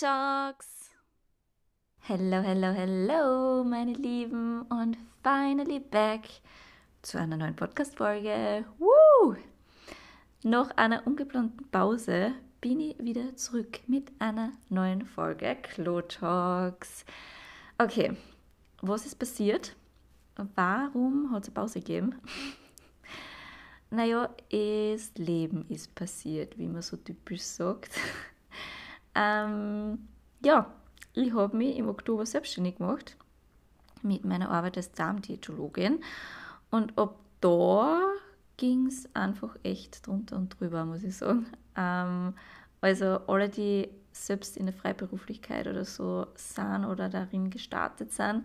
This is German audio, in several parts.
Talks. Hello, hello, hello, meine Lieben und finally back zu einer neuen Podcast-Folge. Nach einer ungeplanten Pause bin ich wieder zurück mit einer neuen Folge Klo Talks. Okay, was ist passiert? Warum hat es eine Pause gegeben? naja, das Leben ist passiert, wie man so typisch sagt. Ähm, ja, ich habe mich im Oktober selbstständig gemacht mit meiner Arbeit als Darmdiätologin und ab da ging es einfach echt drunter und drüber, muss ich sagen. Ähm, also alle, die selbst in der Freiberuflichkeit oder so sind oder darin gestartet sind,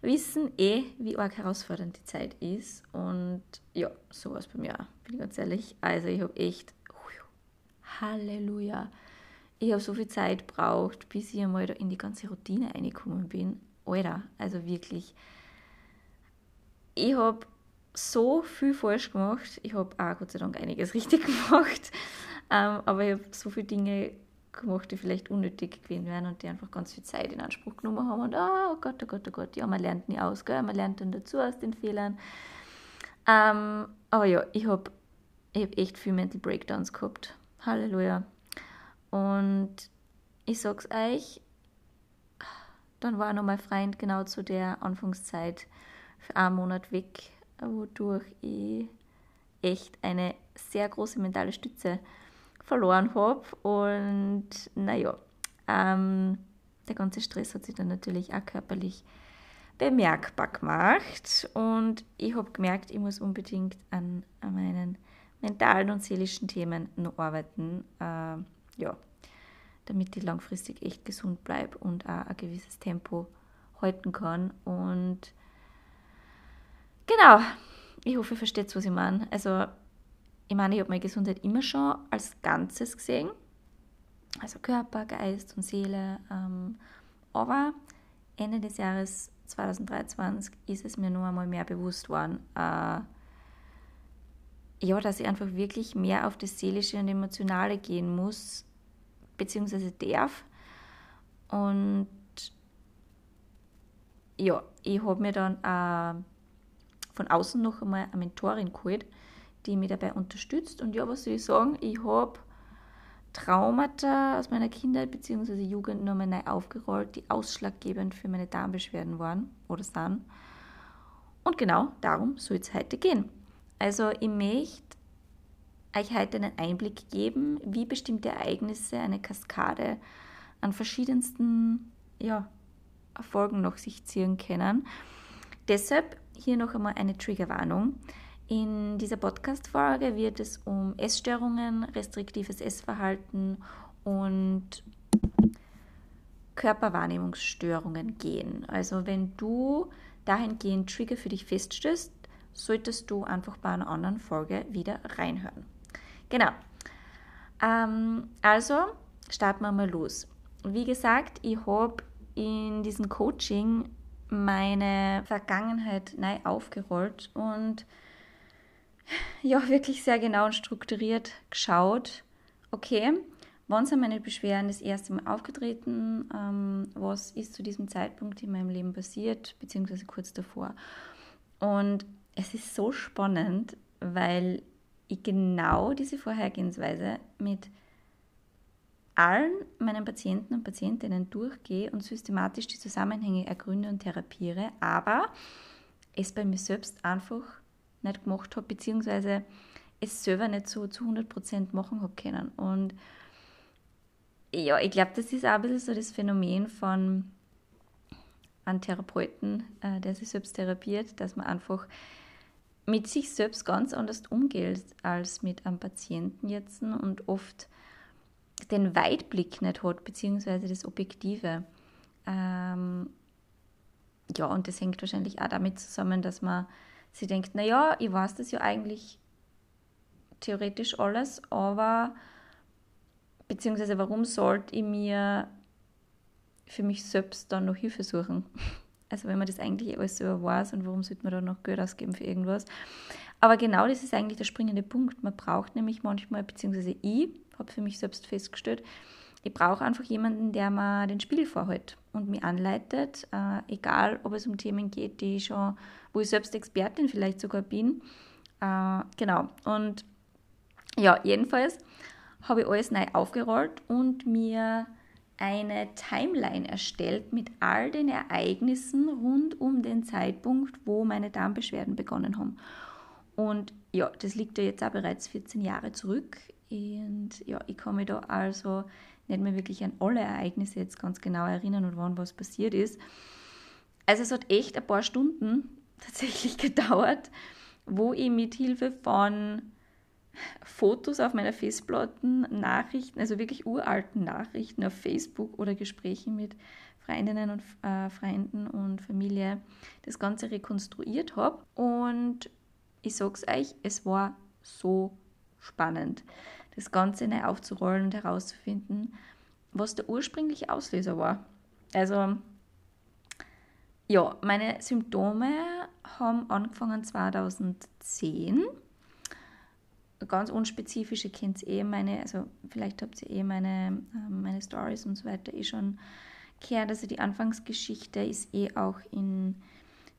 wissen eh, wie arg herausfordernd die Zeit ist. Und ja, so war es bei mir auch, bin ich ganz ehrlich. Also ich habe echt, Halleluja, ich habe so viel Zeit gebraucht, bis ich einmal in die ganze Routine reingekommen bin. Alter, also wirklich. Ich habe so viel falsch gemacht. Ich habe auch Gott sei Dank einiges richtig gemacht. Ähm, aber ich habe so viele Dinge gemacht, die vielleicht unnötig gewesen wären und die einfach ganz viel Zeit in Anspruch genommen haben. Und oh Gott, oh Gott, oh Gott, ja, man lernt nie aus, gell? man lernt dann dazu aus den Fehlern. Ähm, aber ja, ich habe ich hab echt viel Mental Breakdowns gehabt. Halleluja. Und ich sag's euch, dann war noch mein Freund genau zu der Anfangszeit für einen Monat weg, wodurch ich echt eine sehr große mentale Stütze verloren habe. Und naja, ähm, der ganze Stress hat sich dann natürlich auch körperlich bemerkbar gemacht. Und ich habe gemerkt, ich muss unbedingt an, an, meinen mentalen und seelischen Themen noch arbeiten. Äh, ja, damit ich langfristig echt gesund bleibe und auch ein gewisses Tempo halten kann. Und genau, ich hoffe, ihr versteht, was ich meine. Also ich meine, ich habe meine Gesundheit immer schon als Ganzes gesehen, also Körper, Geist und Seele. Ähm, aber Ende des Jahres 2023 ist es mir nur einmal mehr bewusst worden, äh, ja, dass ich einfach wirklich mehr auf das Seelische und Emotionale gehen muss, beziehungsweise darf. Und ja, ich habe mir dann äh, von außen noch einmal eine Mentorin geholt, die mich dabei unterstützt. Und ja, was soll ich sagen? Ich habe Traumata aus meiner Kindheit bzw. Jugend nochmal neu aufgerollt, die ausschlaggebend für meine Darmbeschwerden waren oder sind. Und genau darum soll es heute gehen. Also ich möchte euch heute einen Einblick geben, wie bestimmte Ereignisse eine Kaskade an verschiedensten ja, Erfolgen nach sich ziehen können. Deshalb hier noch einmal eine Triggerwarnung. In dieser Podcast-Folge wird es um Essstörungen, restriktives Essverhalten und Körperwahrnehmungsstörungen gehen. Also wenn du dahingehend Trigger für dich feststößt, solltest du einfach bei einer anderen Folge wieder reinhören. Genau. Ähm, also starten wir mal los. Wie gesagt, ich habe in diesem Coaching meine Vergangenheit neu aufgerollt und ja wirklich sehr genau und strukturiert geschaut, okay, wann sind meine Beschwerden das erste Mal aufgetreten, ähm, was ist zu diesem Zeitpunkt in meinem Leben passiert, beziehungsweise kurz davor. Und es ist so spannend, weil genau diese Vorhergehensweise mit allen meinen Patienten und Patientinnen durchgehe und systematisch die Zusammenhänge ergründe und therapiere, aber es bei mir selbst einfach nicht gemacht habe, beziehungsweise es selber nicht so zu 100% machen habe können. Und ja, ich glaube, das ist auch ein bisschen so das Phänomen von einem Therapeuten, äh, der sich selbst therapiert, dass man einfach mit sich selbst ganz anders umgeht als mit einem Patienten jetzt und oft den Weitblick nicht hat, beziehungsweise das Objektive. Ähm, ja, und das hängt wahrscheinlich auch damit zusammen, dass man sie denkt, naja, ich weiß das ja eigentlich theoretisch alles, aber beziehungsweise warum sollte ich mir für mich selbst dann noch Hilfe suchen? Also wenn man das eigentlich alles so weiß und warum sollte man dann noch Geld ausgeben für irgendwas? Aber genau das ist eigentlich der springende Punkt. Man braucht nämlich manchmal, beziehungsweise ich habe für mich selbst festgestellt, ich brauche einfach jemanden, der mir den Spiegel vorhält und mich anleitet, äh, egal ob es um Themen geht, die ich schon, wo ich selbst Expertin vielleicht sogar bin. Äh, genau. Und ja, jedenfalls habe ich alles neu aufgerollt und mir eine Timeline erstellt mit all den Ereignissen rund um den Zeitpunkt, wo meine Darmbeschwerden begonnen haben. Und ja, das liegt ja jetzt auch bereits 14 Jahre zurück. Und ja, ich kann mich da also nicht mehr wirklich an alle Ereignisse jetzt ganz genau erinnern und wann was passiert ist. Also es hat echt ein paar Stunden tatsächlich gedauert, wo ich mit Hilfe von Fotos auf meiner Festplatten, Nachrichten, also wirklich uralten Nachrichten auf Facebook oder Gesprächen mit Freundinnen und äh, Freunden und Familie das Ganze rekonstruiert habe. Und ich sag's euch, es war so spannend, das Ganze neu aufzurollen und herauszufinden, was der ursprüngliche Auslöser war. Also, ja, meine Symptome haben angefangen 2010 ganz unspezifische kennt ihr eh meine, also vielleicht habt ihr eh meine, ähm, meine Stories und so weiter eh schon gehört. Also die Anfangsgeschichte ist eh auch in,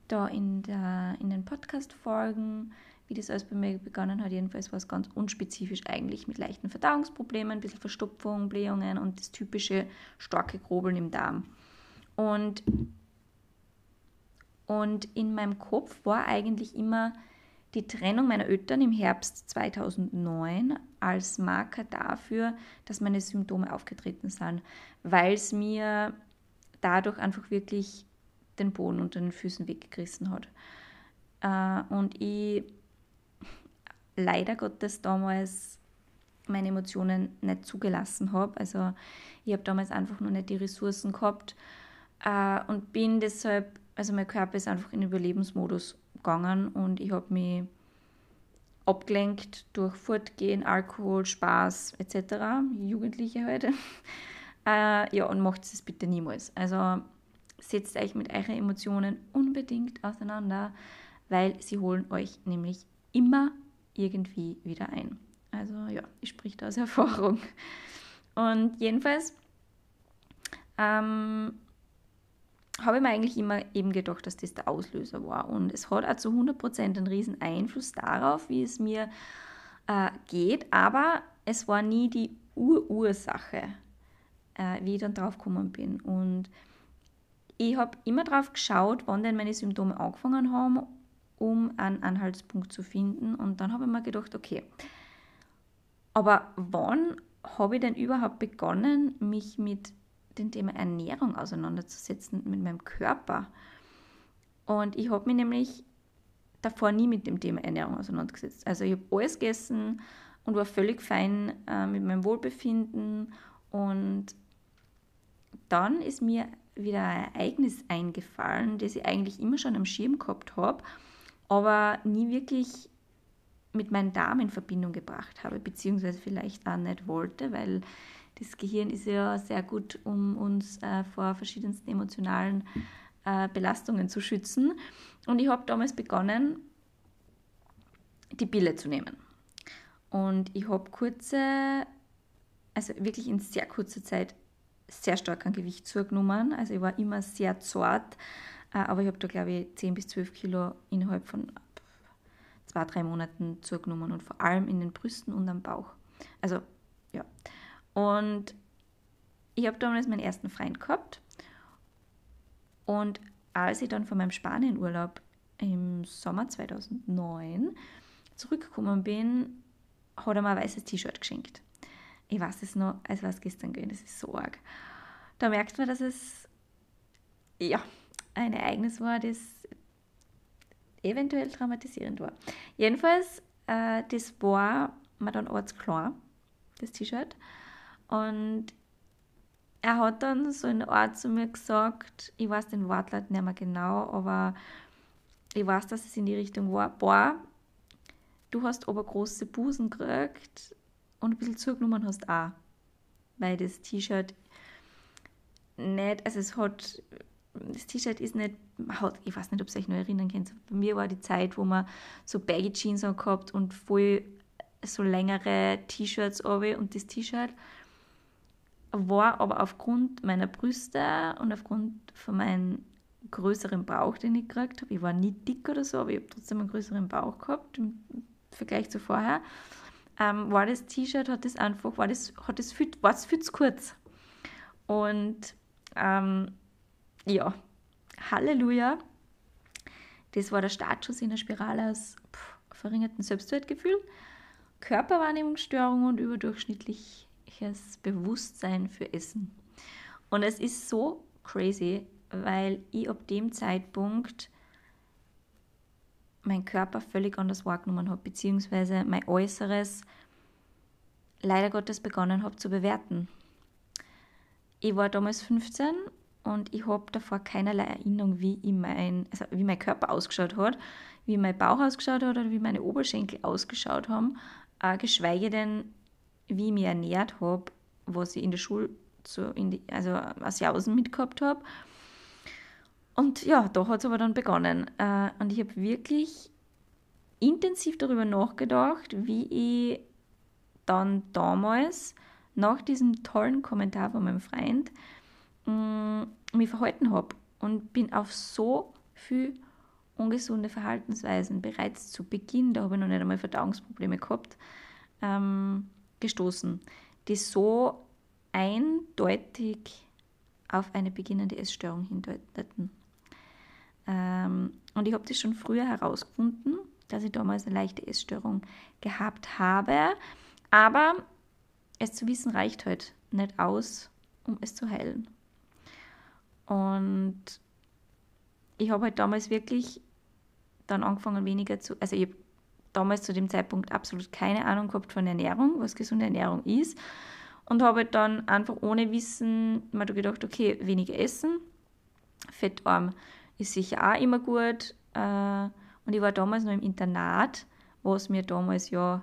da in, der, in den Podcast-Folgen, wie das alles bei mir begonnen hat. Jedenfalls war es ganz unspezifisch eigentlich mit leichten Verdauungsproblemen, ein bisschen Verstopfung, Blähungen und das typische starke Grobeln im Darm. Und, und in meinem Kopf war eigentlich immer die Trennung meiner Eltern im Herbst 2009 als Marker dafür, dass meine Symptome aufgetreten sind, weil es mir dadurch einfach wirklich den Boden unter den Füßen weggerissen hat. Äh, und ich leider Gottes damals meine Emotionen nicht zugelassen habe. Also ich habe damals einfach nur nicht die Ressourcen gehabt äh, und bin deshalb, also mein Körper ist einfach in Überlebensmodus gegangen und ich habe mich abgelenkt durch Fortgehen, Alkohol, Spaß etc. Jugendliche heute. äh, ja, und macht es bitte niemals. Also setzt euch mit euren Emotionen unbedingt auseinander, weil sie holen euch nämlich immer irgendwie wieder ein. Also ja, ich spreche da aus Erfahrung. Und jedenfalls ähm, habe ich mir eigentlich immer eben gedacht, dass das der Auslöser war. Und es hat auch zu 100% einen riesen Einfluss darauf, wie es mir äh, geht, aber es war nie die Urursache, äh, wie ich dann drauf gekommen bin. Und ich habe immer drauf geschaut, wann denn meine Symptome angefangen haben, um einen Anhaltspunkt zu finden. Und dann habe ich mir gedacht, okay, aber wann habe ich denn überhaupt begonnen, mich mit dem Thema Ernährung auseinanderzusetzen mit meinem Körper. Und ich habe mich nämlich davor nie mit dem Thema Ernährung auseinandergesetzt. Also ich habe alles gegessen und war völlig fein äh, mit meinem Wohlbefinden. Und dann ist mir wieder ein Ereignis eingefallen, das ich eigentlich immer schon am Schirm gehabt habe, aber nie wirklich mit meinem Darm in Verbindung gebracht habe, beziehungsweise vielleicht auch nicht wollte, weil das Gehirn ist ja sehr gut, um uns äh, vor verschiedensten emotionalen äh, Belastungen zu schützen. Und ich habe damals begonnen, die Pille zu nehmen. Und ich habe kurze, also wirklich in sehr kurzer Zeit sehr stark an Gewicht zugenommen. Also ich war immer sehr zart, äh, aber ich habe da glaube ich 10 bis 12 Kilo innerhalb von zwei, drei Monaten zugenommen und vor allem in den Brüsten und am Bauch. Also ja. Und ich habe damals meinen ersten Freund gehabt. Und als ich dann von meinem Spanienurlaub im Sommer 2009 zurückgekommen bin, hat er mir ein weißes T-Shirt geschenkt. Ich weiß es noch, als war es gestern gewesen, das ist so arg. Da merkt man, dass es ja, ein Ereignis war, das eventuell traumatisierend war. Jedenfalls, äh, das war mir dann ortsklar, das T-Shirt. Und er hat dann so in Art zu mir gesagt, ich weiß den Wortlaut nicht mehr genau, aber ich weiß, dass es in die Richtung war, boah, du hast aber große Busen gekriegt und ein bisschen zugenommen hast auch. Weil das T-Shirt nicht, also es hat, das T-Shirt ist nicht, ich weiß nicht, ob ihr euch noch erinnern könnt, bei mir war die Zeit, wo man so Baggy Jeans angehabt und voll so längere T-Shirts und das T-Shirt war aber aufgrund meiner Brüste und aufgrund von meinem größeren Bauch, den ich gekriegt habe, ich war nie dick oder so, aber ich habe trotzdem einen größeren Bauch gehabt im Vergleich zu vorher, ähm, war das T-Shirt, hat das einfach, war das, hat das viel, war es viel zu kurz. Und ähm, ja, Halleluja, das war der Startschuss in der Spirale aus pff, verringertem Selbstwertgefühl, Körperwahrnehmungsstörung und überdurchschnittliches Bewusstsein für Essen. Und es ist so crazy, weil ich ab dem Zeitpunkt meinen Körper völlig anders wahrgenommen habe, beziehungsweise mein Äußeres leider Gottes begonnen habe zu bewerten. Ich war damals 15 und ich habe davor keinerlei Erinnerung, wie, mein, also wie mein Körper ausgeschaut hat, wie mein Bauch ausgeschaut hat oder wie meine Oberschenkel ausgeschaut haben, äh, geschweige denn, wie ich mich ernährt habe, was ich in der Schule so in die, also aus Jausen mitgehabt habe. Und ja, da hat es aber dann begonnen. Äh, und ich habe wirklich intensiv darüber nachgedacht, wie ich dann damals nach diesem tollen Kommentar von meinem Freund mm, mich verhalten habe und bin auf so viel ungesunde Verhaltensweisen bereits zu Beginn, da habe ich noch nicht einmal Verdauungsprobleme gehabt, ähm, gestoßen, die so eindeutig auf eine beginnende Essstörung hindeuteten. Ähm, und ich habe das schon früher herausgefunden, dass ich damals eine leichte Essstörung gehabt habe, aber es zu wissen reicht halt nicht aus, um es zu heilen. Und ich habe halt damals wirklich dann angefangen, weniger zu. Also, ich habe damals zu dem Zeitpunkt absolut keine Ahnung gehabt von Ernährung, was gesunde Ernährung ist. Und habe halt dann einfach ohne Wissen mal gedacht, okay, weniger essen. Fettarm ist sicher auch immer gut. Äh, und ich war damals noch im Internat, was mir damals ja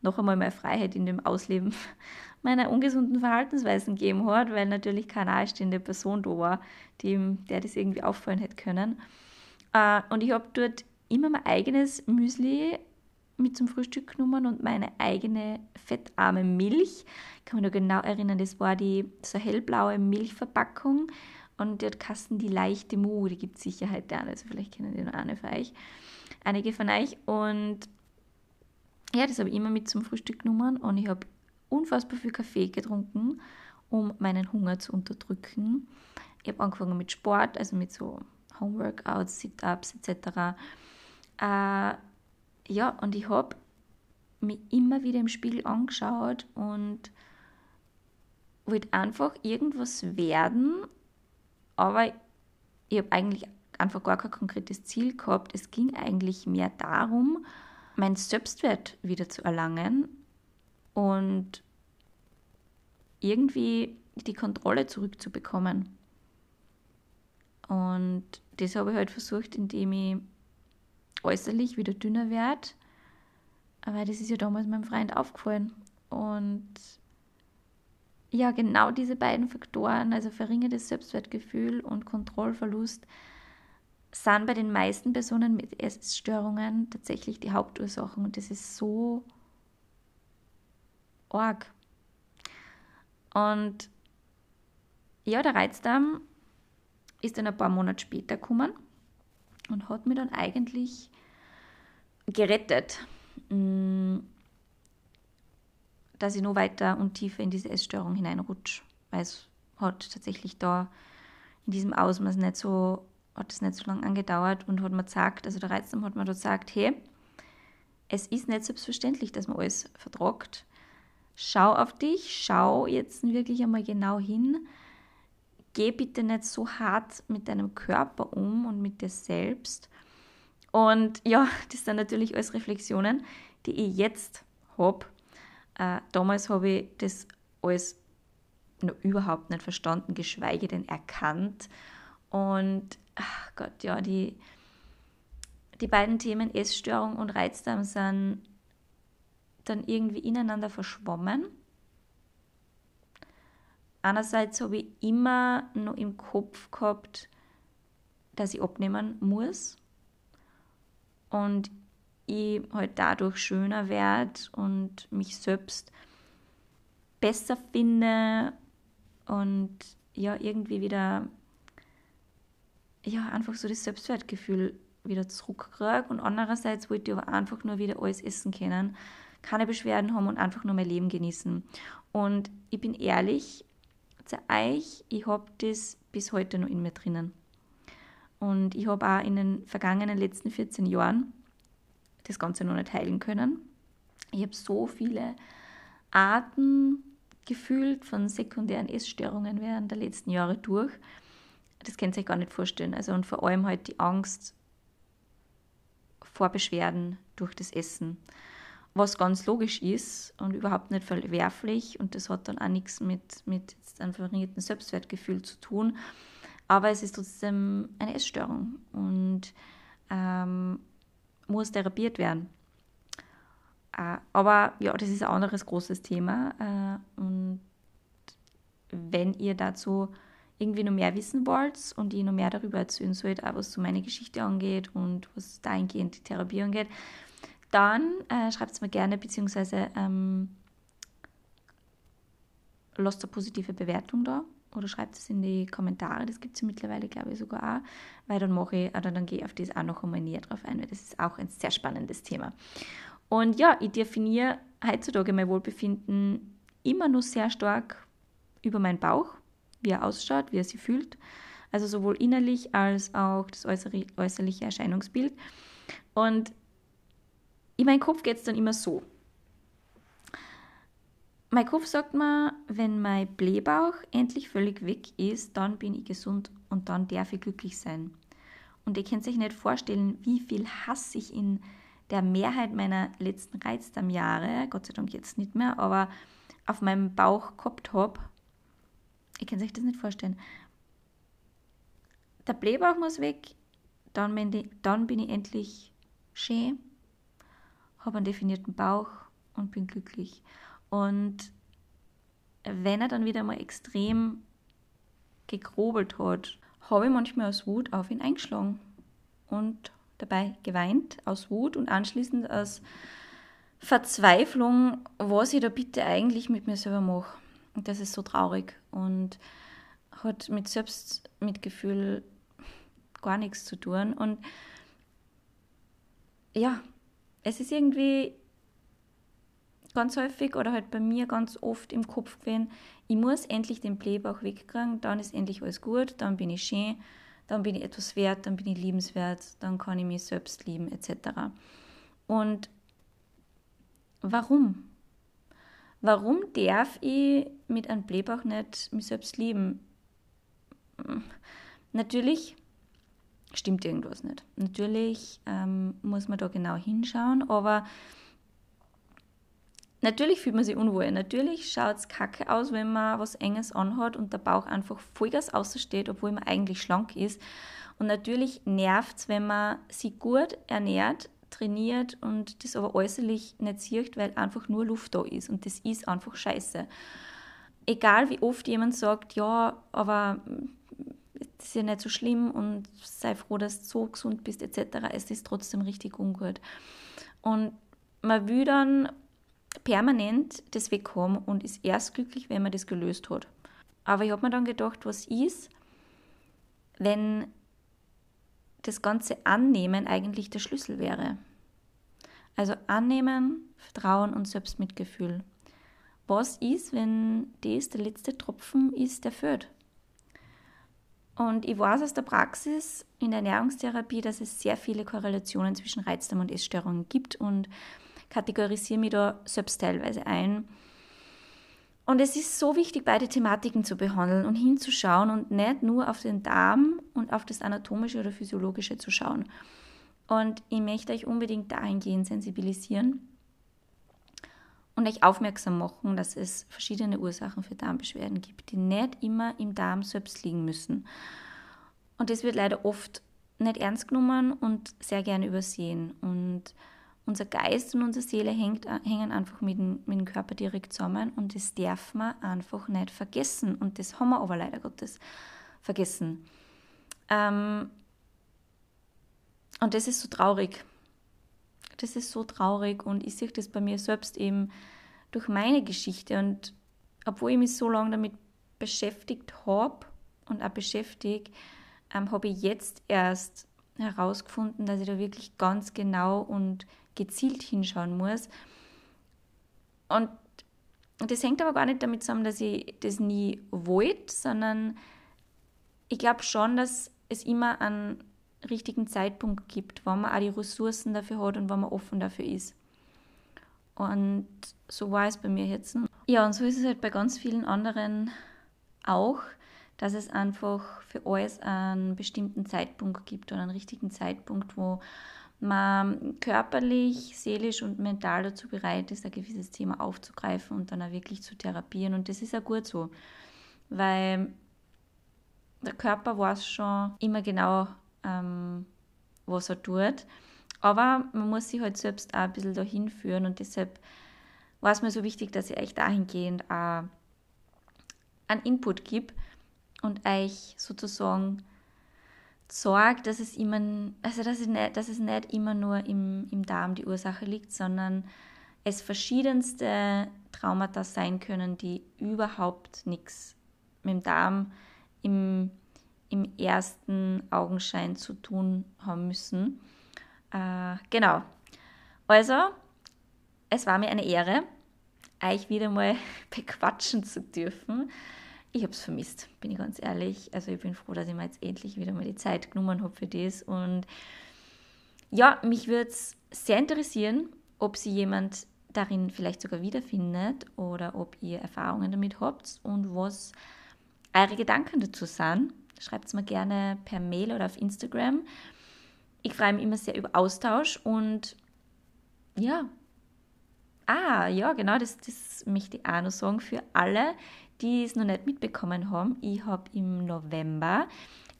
noch einmal mehr Freiheit in dem Ausleben meiner ungesunden Verhaltensweisen gegeben hat, weil natürlich keine nahestehende Person da war, die, der das irgendwie auffallen hätte können. Äh, und ich habe dort immer mein eigenes Müsli mit zum Frühstück genommen und meine eigene fettarme Milch. Ich kann mich noch genau erinnern, das war die so hellblaue Milchverpackung und die hat Kasten die leichte Mu, die gibt es sicher heute auch, also vielleicht kennen die noch eine von euch, einige von euch und ja, das habe ich immer mit zum Frühstück genommen und ich habe unfassbar viel Kaffee getrunken, um meinen Hunger zu unterdrücken. Ich habe angefangen mit Sport, also mit so Homeworkouts, Sit-Ups etc. ja, und ich habe mich immer wieder im Spiegel angeschaut und wollte einfach irgendwas werden, aber ich habe eigentlich einfach gar kein konkretes Ziel gehabt. Es ging eigentlich mehr darum, meinen Selbstwert wieder zu erlangen und irgendwie die Kontrolle zurückzubekommen. Und das habe ich halt versucht, indem ich äußerlich wieder dünner werde. Aber das ist ja damals meinem Freund aufgefallen. Und ja, genau diese beiden Faktoren, also verringertes Selbstwertgefühl und Kontrollverlust, sind bei den meisten Personen mit Essstörungen tatsächlich die Hauptursachen. Und das ist so arg. Und ja, der Reizdarm ist dann ein paar Monate später gekommen und hat mich dann eigentlich gerettet, mm, dass ich noch weiter und tiefer in diese Essstörung hineinrutsche, weil es hat tatsächlich da in diesem Ausmaß nicht so, hat es nicht so lange angedauert und hat mir gesagt, also der Reizdarm hat mir dort gesagt, hey, es ist nicht selbstverständlich, dass man alles vertragt. Schau auf dich, schau jetzt wirklich einmal genau hin, geh bitte nicht so hart mit deinem Körper um und mit dir selbst. Und ja, das sind natürlich alles Reflexionen, die ich jetzt habe. Äh, damals habe ich das alles noch überhaupt nicht verstanden, geschweige denn erkannt. Und ach Gott, ja, die, die beiden Themen Essstörung und Reizdarm sind dann irgendwie ineinander verschwommen einerseits habe ich immer noch im Kopf gehabt, dass ich abnehmen muss und ich halt dadurch schöner werde und mich selbst besser finde und ja, irgendwie wieder, ja, einfach so das Selbstwertgefühl wieder zurückkriege. Und andererseits wollte ich aber einfach nur wieder alles essen können, keine Beschwerden haben und einfach nur mein Leben genießen. Und ich bin ehrlich zu euch, ich habe das bis heute noch in mir drinnen. Und ich habe auch in den vergangenen letzten 14 Jahren das Ganze noch nicht heilen können. Ich habe so viele Arten gefühlt von sekundären Essstörungen während der letzten Jahre durch. Das könnt ihr euch gar nicht vorstellen. Also und vor allem halt die Angst vor Beschwerden durch das Essen. Was ganz logisch ist und überhaupt nicht verwerflich und das hat dann auch nichts mit, mit einem verringerten Selbstwertgefühl zu tun. Aber es ist trotzdem eine Essstörung und ähm, muss therapiert werden. Äh, aber ja, das ist ein anderes großes Thema. Äh, und wenn ihr dazu irgendwie noch mehr wissen wollt und ich noch mehr darüber erzählen sollt, auch was so meine Geschichte angeht und was dahingehend die Therapie angeht, dann äh, schreibt es mir gerne, beziehungsweise ähm, lasst eine positive Bewertung da oder schreibt es in die Kommentare. Das gibt es ja mittlerweile, glaube ich, sogar auch, weil dann mache ich, oder dann gehe ich auf das auch noch einmal näher drauf ein, weil das ist auch ein sehr spannendes Thema. Und ja, ich definiere heutzutage mein Wohlbefinden immer nur sehr stark über meinen Bauch, wie er ausschaut, wie er sich fühlt. Also sowohl innerlich als auch das äußerliche Erscheinungsbild. Und in meinem Kopf geht es dann immer so. Mein Kopf sagt mir, wenn mein Blähbauch endlich völlig weg ist, dann bin ich gesund und dann darf ich glücklich sein. Und ihr könnt sich nicht vorstellen, wie viel Hass ich in der Mehrheit meiner letzten Reizdarmjahre, Gott sei Dank jetzt nicht mehr, aber auf meinem Bauch gehabt habe. Ihr könnt sich das nicht vorstellen. Der Blähbauch muss weg, dann bin ich endlich schön, habe einen definierten Bauch und bin glücklich. Und wenn er dann wieder mal extrem gegrobelt hat, habe ich manchmal aus Wut auf ihn eingeschlagen und dabei geweint aus Wut und anschließend aus Verzweiflung, was ich da bitte eigentlich mit mir selber mache. Und das ist so traurig und hat mit Selbstmitgefühl gar nichts zu tun. Und ja, es ist irgendwie ganz häufig oder halt bei mir ganz oft im Kopf gewesen, ich muss endlich den Blähbauch wegkriegen, dann ist endlich alles gut, dann bin ich schön, dann bin ich etwas wert, dann bin ich liebenswert, dann kann ich mich selbst lieben, etc. Und warum? Warum darf ich mit einem Blähbauch nicht mich selbst lieben? Natürlich stimmt irgendwas nicht. Natürlich ähm, muss man da genau hinschauen, aber Natürlich fühlt man sich unwohl. Natürlich schaut es kacke aus, wenn man was Enges anhat und der Bauch einfach Vollgas außersteht, obwohl man eigentlich schlank ist. Und natürlich nervt es, wenn man sich gut ernährt, trainiert und das aber äußerlich nicht sieht, weil einfach nur Luft da ist. Und das ist einfach scheiße. Egal wie oft jemand sagt, ja, aber das ist ja nicht so schlimm und sei froh, dass du so gesund bist, etc., es ist trotzdem richtig ungut. Und man will dann permanent das weghaben und ist erst glücklich, wenn man das gelöst hat. Aber ich habe mir dann gedacht, was ist, wenn das ganze Annehmen eigentlich der Schlüssel wäre. Also Annehmen, Vertrauen und Selbstmitgefühl. Was ist, wenn das der letzte Tropfen ist, der führt? Und ich weiß aus der Praxis in der Ernährungstherapie, dass es sehr viele Korrelationen zwischen Reizdarm und Essstörungen gibt und kategorisiere mich da selbst teilweise ein. Und es ist so wichtig, beide Thematiken zu behandeln und hinzuschauen und nicht nur auf den Darm und auf das Anatomische oder Physiologische zu schauen. Und ich möchte euch unbedingt dahingehend sensibilisieren und euch aufmerksam machen, dass es verschiedene Ursachen für Darmbeschwerden gibt, die nicht immer im Darm selbst liegen müssen. Und das wird leider oft nicht ernst genommen und sehr gerne übersehen. Und unser Geist und unsere Seele hängt, hängen einfach mit dem, mit dem Körper direkt zusammen und das darf man einfach nicht vergessen. Und das haben wir aber leider Gottes vergessen. Ähm, und das ist so traurig. Das ist so traurig und ich sehe das bei mir selbst eben durch meine Geschichte. Und obwohl ich mich so lange damit beschäftigt habe und auch beschäftigt, ähm, habe ich jetzt erst herausgefunden, dass ich da wirklich ganz genau und gezielt hinschauen muss. Und das hängt aber gar nicht damit zusammen, dass ich das nie wollte, sondern ich glaube schon, dass es immer einen richtigen Zeitpunkt gibt, wo man auch die Ressourcen dafür hat und wo man offen dafür ist. Und so war es bei mir jetzt. Ja, und so ist es halt bei ganz vielen anderen auch, dass es einfach für alles einen bestimmten Zeitpunkt gibt oder einen richtigen Zeitpunkt, wo man körperlich, seelisch und mental dazu bereit ist, ein gewisses Thema aufzugreifen und dann auch wirklich zu therapieren. Und das ist ja gut so, weil der Körper weiß schon immer genau, ähm, was er tut. Aber man muss sich halt selbst auch ein bisschen dahin führen und deshalb war es mir so wichtig, dass ich euch dahingehend auch einen Input gebe und euch sozusagen sorgt, dass es immer, also dass es nicht, dass es nicht immer nur im, im Darm die Ursache liegt, sondern es verschiedenste Traumata sein können, die überhaupt nichts mit dem Darm im, im ersten Augenschein zu tun haben müssen. Äh, genau. Also, es war mir eine Ehre, euch wieder mal bequatschen zu dürfen. Ich habe es vermisst, bin ich ganz ehrlich. Also ich bin froh, dass ich mir jetzt endlich wieder mal die Zeit genommen habe für das. Und ja, mich würde es sehr interessieren, ob sie jemand darin vielleicht sogar wiederfindet oder ob ihr Erfahrungen damit habt und was eure Gedanken dazu sind. Schreibt es mir gerne per Mail oder auf Instagram. Ich freue mich immer sehr über Austausch und ja. Ah, ja, genau, das, das möchte ich auch noch sagen für alle, die es noch nicht mitbekommen haben. Ich habe im November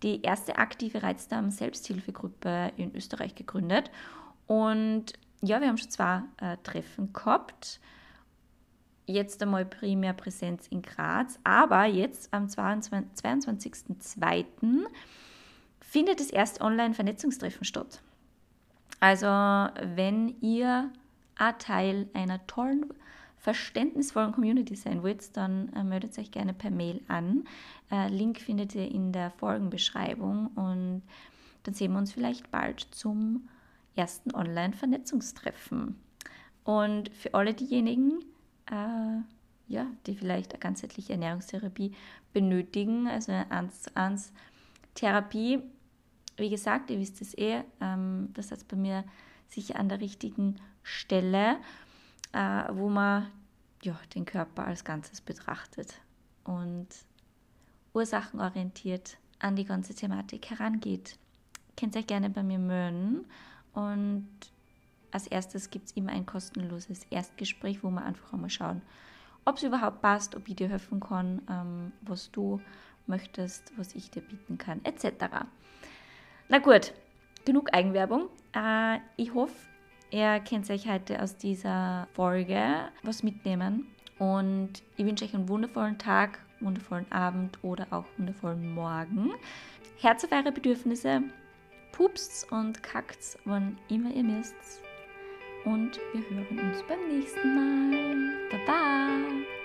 die erste aktive Reizdarm-Selbsthilfegruppe in Österreich gegründet. Und ja, wir haben schon zwei äh, Treffen gehabt. Jetzt einmal primär Präsenz in Graz, aber jetzt am 22.02 findet das erste Online-Vernetzungstreffen statt. Also wenn ihr ein Teil einer tollen, verständnisvollen Community sein wollt, dann äh, meldet euch gerne per Mail an. Äh, Link findet ihr in der Folgenbeschreibung und dann sehen wir uns vielleicht bald zum ersten Online-Vernetzungstreffen. Und für alle diejenigen, äh, ja, die vielleicht eine ganzheitliche Ernährungstherapie benötigen, also eine 1 zu 1 Therapie, wie gesagt, ihr wisst es eh, ähm, das ist bei mir sicher an der richtigen Stelle, äh, wo man ja, den Körper als Ganzes betrachtet und ursachenorientiert an die ganze Thematik herangeht. Könnt ihr gerne bei mir melden und als erstes gibt es immer ein kostenloses Erstgespräch, wo wir einfach einmal schauen, ob es überhaupt passt, ob ich dir helfen kann, ähm, was du möchtest, was ich dir bieten kann, etc. Na gut, genug Eigenwerbung. Äh, ich hoffe, ihr könnt euch heute aus dieser Folge was mitnehmen. Und ich wünsche euch einen wundervollen Tag, wundervollen Abend oder auch wundervollen Morgen. Herz auf eure Bedürfnisse, pupst und kackt, wann immer ihr müsst. Und wir hören uns beim nächsten Mal. Baba!